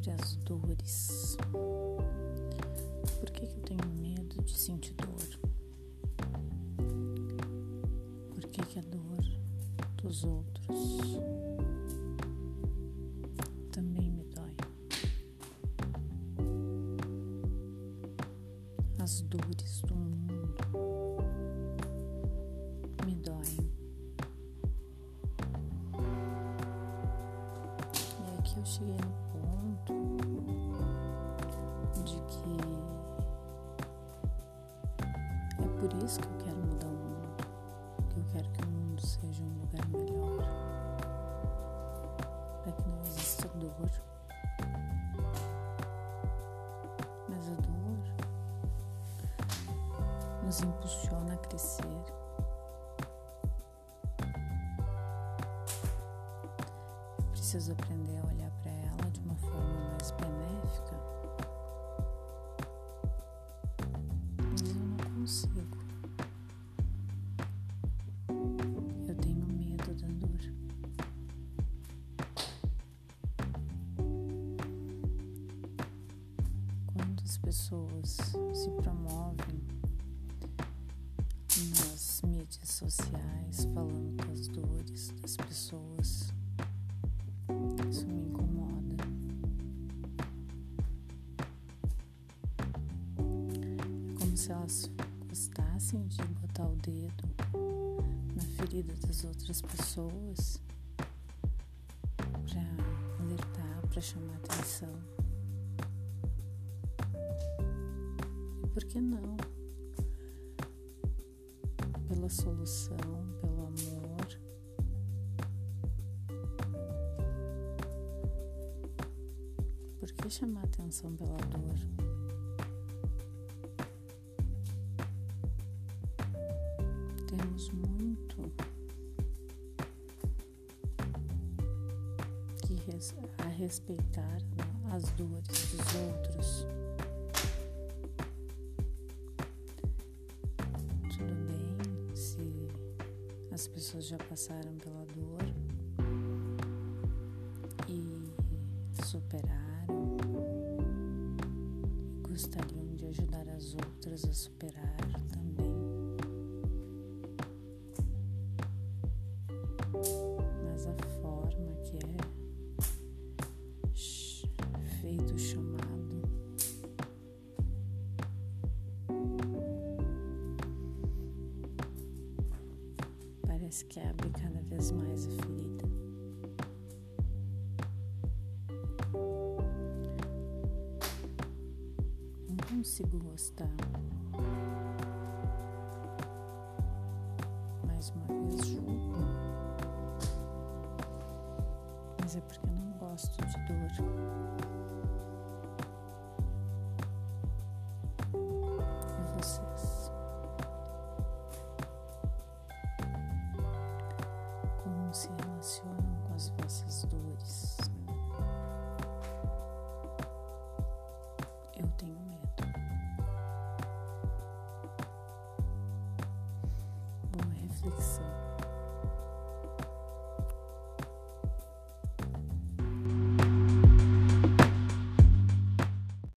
sobre as dores. Por que, que eu tenho medo de sentir dor? Por que, que a dor dos outros também me dói? As dores do mundo me doem. eu cheguei por isso que eu quero mudar o mundo, que eu quero que o mundo seja um lugar melhor, para que não exista dor. Mas a dor nos impulsiona a crescer. Eu preciso aprender a pessoas se promovem nas mídias sociais falando das dores das pessoas, isso me incomoda. É como se elas gostassem de botar o dedo na ferida das outras pessoas para alertar, para chamar atenção. Por que não? Pela solução, pelo amor. Por que chamar atenção pela dor? Temos muito que res a respeitar né, as dores dos outros. As pessoas já passaram pela dor e superaram gostariam de ajudar as outras a superar também. Que abre cada vez mais a ferida. Não consigo gostar. Mais uma vez julgo. Mas é porque eu não gosto de dor. As vossas dores? Eu tenho medo. Boa reflexão.